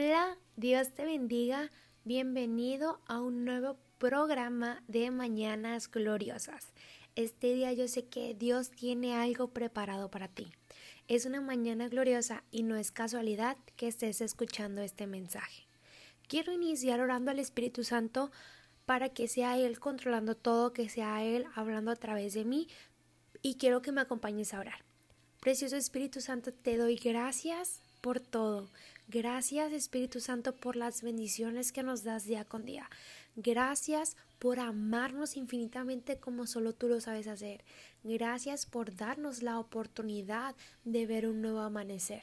Hola, Dios te bendiga. Bienvenido a un nuevo programa de Mañanas Gloriosas. Este día yo sé que Dios tiene algo preparado para ti. Es una mañana gloriosa y no es casualidad que estés escuchando este mensaje. Quiero iniciar orando al Espíritu Santo para que sea Él controlando todo, que sea Él hablando a través de mí y quiero que me acompañes a orar. Precioso Espíritu Santo, te doy gracias por todo. Gracias Espíritu Santo por las bendiciones que nos das día con día. Gracias por amarnos infinitamente como solo tú lo sabes hacer. Gracias por darnos la oportunidad de ver un nuevo amanecer.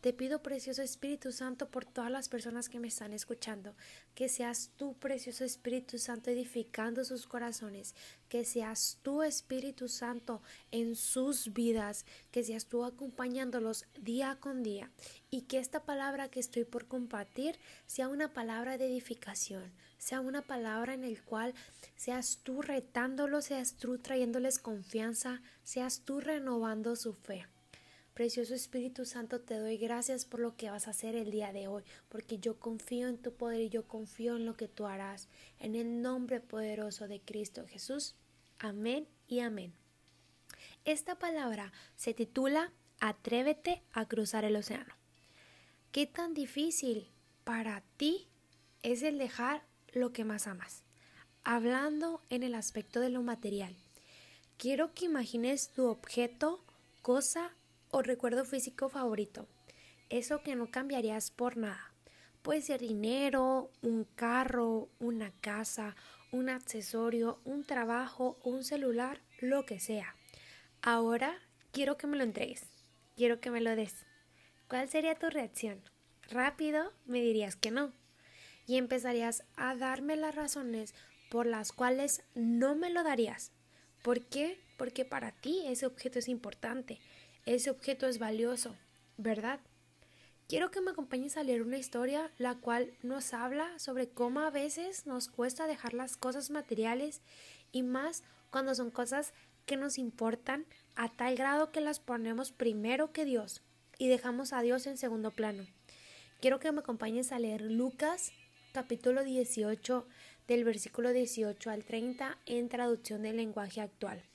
Te pido, precioso Espíritu Santo, por todas las personas que me están escuchando, que seas tú, precioso Espíritu Santo, edificando sus corazones, que seas tú, Espíritu Santo, en sus vidas, que seas tú acompañándolos día con día y que esta palabra que estoy por compartir sea una palabra de edificación, sea una palabra en el cual seas tú retándolos, seas tú trayéndoles confianza, seas tú renovando su fe. Precioso Espíritu Santo, te doy gracias por lo que vas a hacer el día de hoy, porque yo confío en tu poder y yo confío en lo que tú harás. En el nombre poderoso de Cristo Jesús. Amén y amén. Esta palabra se titula Atrévete a cruzar el océano. ¿Qué tan difícil para ti es el dejar lo que más amas? Hablando en el aspecto de lo material, quiero que imagines tu objeto, cosa o recuerdo físico favorito. Eso que no cambiarías por nada. Puede ser dinero, un carro, una casa, un accesorio, un trabajo, un celular, lo que sea. Ahora quiero que me lo entregues. Quiero que me lo des. ¿Cuál sería tu reacción? Rápido me dirías que no. Y empezarías a darme las razones por las cuales no me lo darías. ¿Por qué? Porque para ti ese objeto es importante ese objeto es valioso, ¿verdad? Quiero que me acompañes a leer una historia la cual nos habla sobre cómo a veces nos cuesta dejar las cosas materiales y más cuando son cosas que nos importan a tal grado que las ponemos primero que Dios y dejamos a Dios en segundo plano. Quiero que me acompañes a leer Lucas capítulo 18 del versículo 18 al 30 en traducción del lenguaje actual.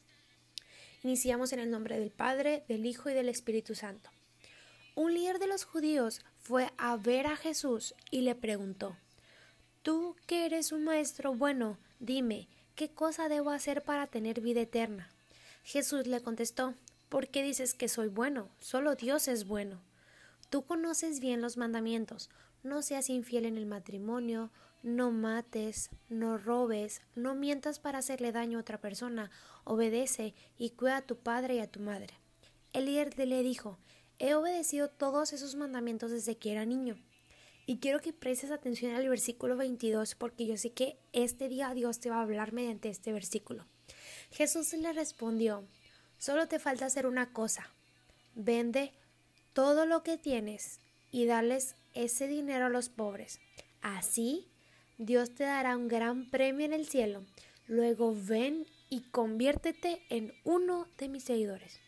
Iniciamos en el nombre del Padre, del Hijo y del Espíritu Santo. Un líder de los judíos fue a ver a Jesús y le preguntó, Tú que eres un maestro bueno, dime, ¿qué cosa debo hacer para tener vida eterna? Jesús le contestó, ¿por qué dices que soy bueno? Solo Dios es bueno. Tú conoces bien los mandamientos, no seas infiel en el matrimonio, no mates, no robes, no mientas para hacerle daño a otra persona, obedece y cuida a tu padre y a tu madre. El líder le dijo, he obedecido todos esos mandamientos desde que era niño. Y quiero que prestes atención al versículo 22 porque yo sé que este día Dios te va a hablar mediante este versículo. Jesús le respondió, solo te falta hacer una cosa, vende todo lo que tienes y darles ese dinero a los pobres. Así Dios te dará un gran premio en el cielo. Luego ven y conviértete en uno de mis seguidores.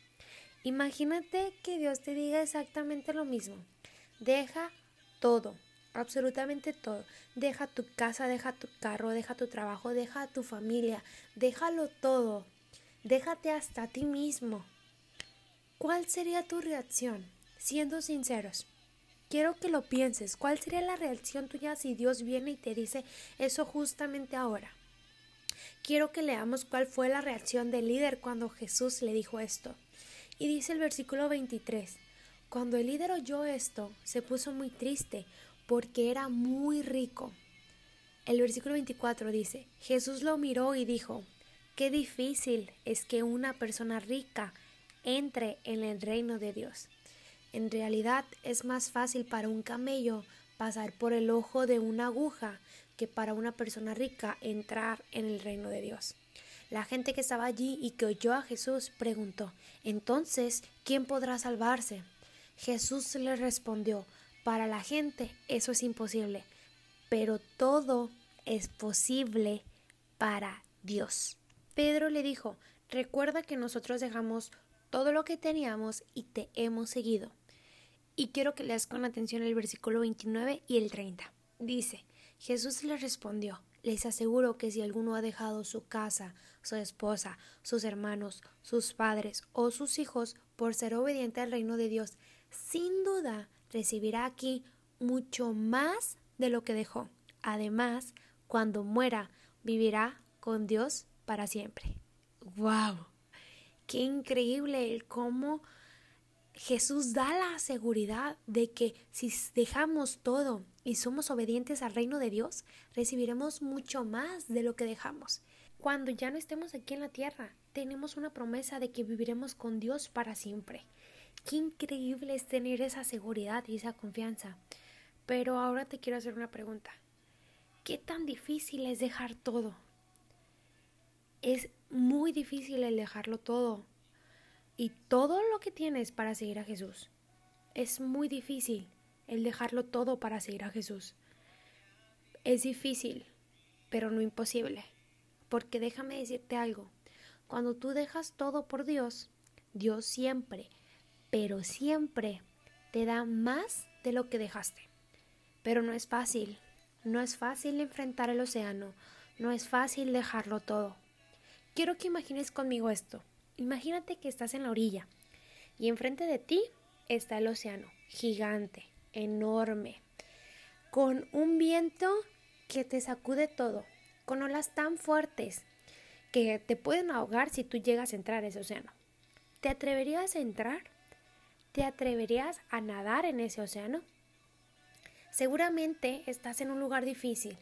Imagínate que Dios te diga exactamente lo mismo. Deja todo, absolutamente todo. Deja tu casa, deja tu carro, deja tu trabajo, deja tu familia, déjalo todo. Déjate hasta ti mismo. ¿Cuál sería tu reacción? Siendo sinceros. Quiero que lo pienses. ¿Cuál sería la reacción tuya si Dios viene y te dice eso justamente ahora? Quiero que leamos cuál fue la reacción del líder cuando Jesús le dijo esto. Y dice el versículo 23. Cuando el líder oyó esto, se puso muy triste porque era muy rico. El versículo 24 dice, Jesús lo miró y dijo, qué difícil es que una persona rica entre en el reino de Dios. En realidad es más fácil para un camello pasar por el ojo de una aguja que para una persona rica entrar en el reino de Dios. La gente que estaba allí y que oyó a Jesús preguntó, entonces, ¿quién podrá salvarse? Jesús le respondió, para la gente eso es imposible, pero todo es posible para Dios. Pedro le dijo, recuerda que nosotros dejamos todo lo que teníamos y te hemos seguido. Y quiero que leas con atención el versículo 29 y el 30. Dice, Jesús le respondió, les aseguro que si alguno ha dejado su casa, su esposa, sus hermanos, sus padres o sus hijos por ser obediente al reino de Dios, sin duda recibirá aquí mucho más de lo que dejó. Además, cuando muera, vivirá con Dios para siempre. ¡Wow! Qué increíble el cómo Jesús da la seguridad de que si dejamos todo y somos obedientes al reino de Dios, recibiremos mucho más de lo que dejamos. Cuando ya no estemos aquí en la tierra, tenemos una promesa de que viviremos con Dios para siempre. Qué increíble es tener esa seguridad y esa confianza. Pero ahora te quiero hacer una pregunta. ¿Qué tan difícil es dejar todo? Es muy difícil el dejarlo todo y todo lo que tienes para seguir a Jesús. Es muy difícil el dejarlo todo para seguir a Jesús. Es difícil, pero no imposible. Porque déjame decirte algo. Cuando tú dejas todo por Dios, Dios siempre, pero siempre te da más de lo que dejaste. Pero no es fácil. No es fácil enfrentar el océano. No es fácil dejarlo todo. Quiero que imagines conmigo esto. Imagínate que estás en la orilla y enfrente de ti está el océano, gigante, enorme, con un viento que te sacude todo, con olas tan fuertes que te pueden ahogar si tú llegas a entrar a ese océano. ¿Te atreverías a entrar? ¿Te atreverías a nadar en ese océano? Seguramente estás en un lugar difícil,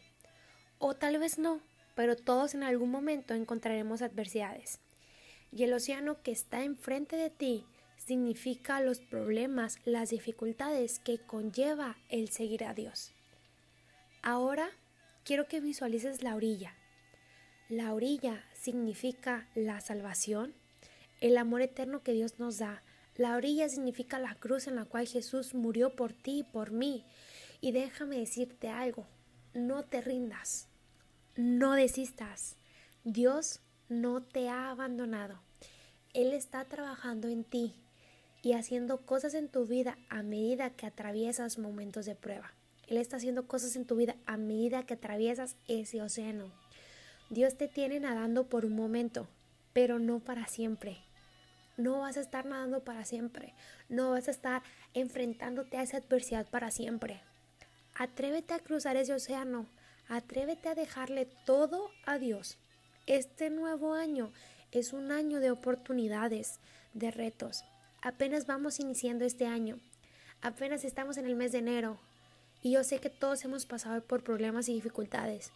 o tal vez no, pero todos en algún momento encontraremos adversidades y el océano que está enfrente de ti significa los problemas, las dificultades que conlleva el seguir a Dios. Ahora quiero que visualices la orilla. La orilla significa la salvación, el amor eterno que Dios nos da. La orilla significa la cruz en la cual Jesús murió por ti y por mí. Y déjame decirte algo, no te rindas, no desistas. Dios no te ha abandonado. Él está trabajando en ti y haciendo cosas en tu vida a medida que atraviesas momentos de prueba. Él está haciendo cosas en tu vida a medida que atraviesas ese océano. Dios te tiene nadando por un momento, pero no para siempre. No vas a estar nadando para siempre. No vas a estar enfrentándote a esa adversidad para siempre. Atrévete a cruzar ese océano. Atrévete a dejarle todo a Dios. Este nuevo año es un año de oportunidades, de retos. Apenas vamos iniciando este año. Apenas estamos en el mes de enero. Y yo sé que todos hemos pasado por problemas y dificultades.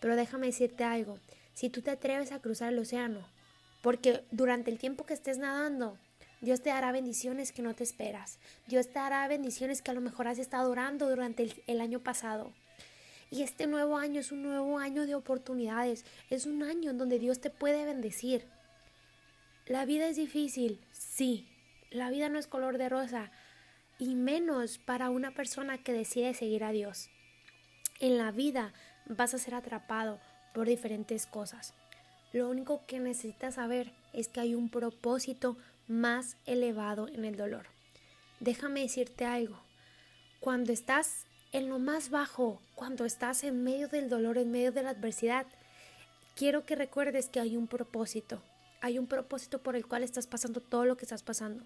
Pero déjame decirte algo. Si tú te atreves a cruzar el océano, porque durante el tiempo que estés nadando, Dios te dará bendiciones que no te esperas. Dios te dará bendiciones que a lo mejor has estado orando durante el, el año pasado. Y este nuevo año es un nuevo año de oportunidades, es un año en donde Dios te puede bendecir. La vida es difícil, sí, la vida no es color de rosa, y menos para una persona que decide seguir a Dios. En la vida vas a ser atrapado por diferentes cosas. Lo único que necesitas saber es que hay un propósito más elevado en el dolor. Déjame decirte algo. Cuando estás en lo más bajo, cuando estás en medio del dolor, en medio de la adversidad, quiero que recuerdes que hay un propósito. Hay un propósito por el cual estás pasando todo lo que estás pasando.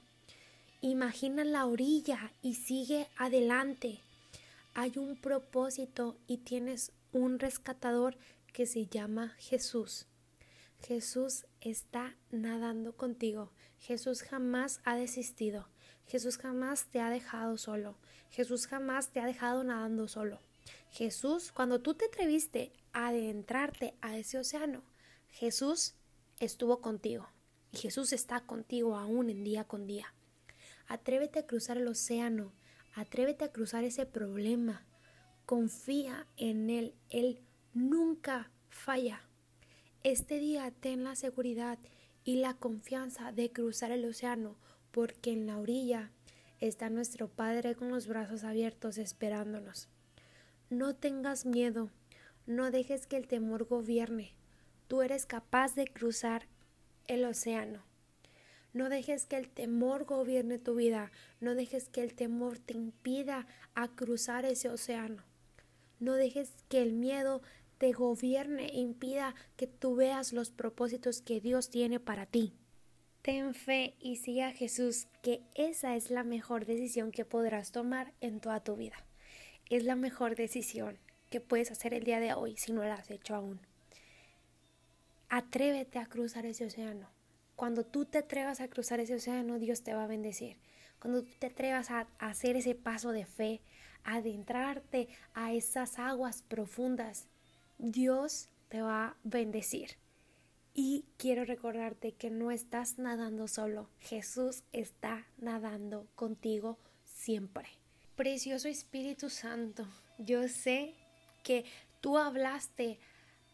Imagina la orilla y sigue adelante. Hay un propósito y tienes un rescatador que se llama Jesús. Jesús está nadando contigo. Jesús jamás ha desistido. Jesús jamás te ha dejado solo. Jesús jamás te ha dejado nadando solo. Jesús, cuando tú te atreviste a adentrarte a ese océano, Jesús estuvo contigo. Y Jesús está contigo aún en día con día. Atrévete a cruzar el océano. Atrévete a cruzar ese problema. Confía en Él. Él nunca falla. Este día ten la seguridad y la confianza de cruzar el océano porque en la orilla está nuestro Padre con los brazos abiertos esperándonos. No tengas miedo, no dejes que el temor gobierne. Tú eres capaz de cruzar el océano. No dejes que el temor gobierne tu vida. No dejes que el temor te impida a cruzar ese océano. No dejes que el miedo te gobierne e impida que tú veas los propósitos que Dios tiene para ti. Ten fe y sigue a Jesús, que esa es la mejor decisión que podrás tomar en toda tu vida. Es la mejor decisión que puedes hacer el día de hoy si no la has hecho aún. Atrévete a cruzar ese océano. Cuando tú te atrevas a cruzar ese océano, Dios te va a bendecir. Cuando tú te atrevas a hacer ese paso de fe, a adentrarte a esas aguas profundas, Dios te va a bendecir. Y quiero recordarte que no estás nadando solo, Jesús está nadando contigo siempre. Precioso Espíritu Santo, yo sé que tú hablaste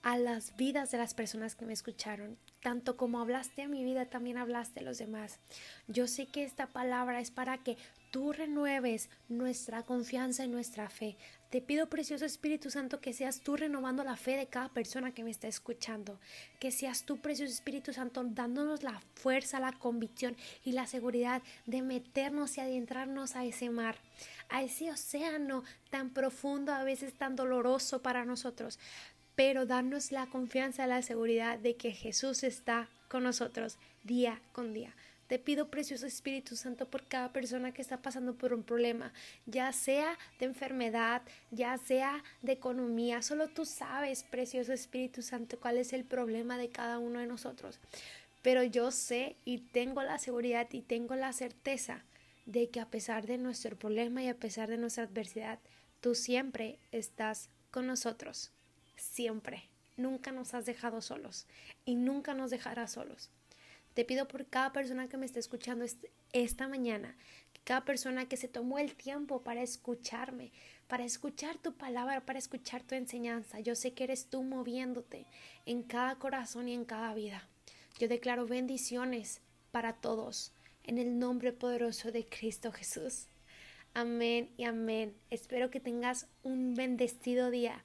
a las vidas de las personas que me escucharon. Tanto como hablaste a mi vida, también hablaste a los demás. Yo sé que esta palabra es para que tú renueves nuestra confianza y nuestra fe. Te pido, precioso Espíritu Santo, que seas tú renovando la fe de cada persona que me está escuchando. Que seas tú, precioso Espíritu Santo, dándonos la fuerza, la convicción y la seguridad de meternos y adentrarnos a ese mar, a ese océano tan profundo, a veces tan doloroso para nosotros pero darnos la confianza, la seguridad de que Jesús está con nosotros día con día. Te pido, precioso Espíritu Santo, por cada persona que está pasando por un problema, ya sea de enfermedad, ya sea de economía. Solo tú sabes, precioso Espíritu Santo, cuál es el problema de cada uno de nosotros. Pero yo sé y tengo la seguridad y tengo la certeza de que a pesar de nuestro problema y a pesar de nuestra adversidad, tú siempre estás con nosotros siempre. Nunca nos has dejado solos y nunca nos dejarás solos. Te pido por cada persona que me esté escuchando esta mañana, cada persona que se tomó el tiempo para escucharme, para escuchar tu palabra, para escuchar tu enseñanza. Yo sé que eres tú moviéndote en cada corazón y en cada vida. Yo declaro bendiciones para todos en el nombre poderoso de Cristo Jesús. Amén y amén. Espero que tengas un bendecido día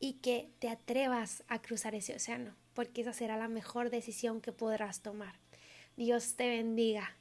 y que te atrevas a cruzar ese océano, porque esa será la mejor decisión que podrás tomar. Dios te bendiga.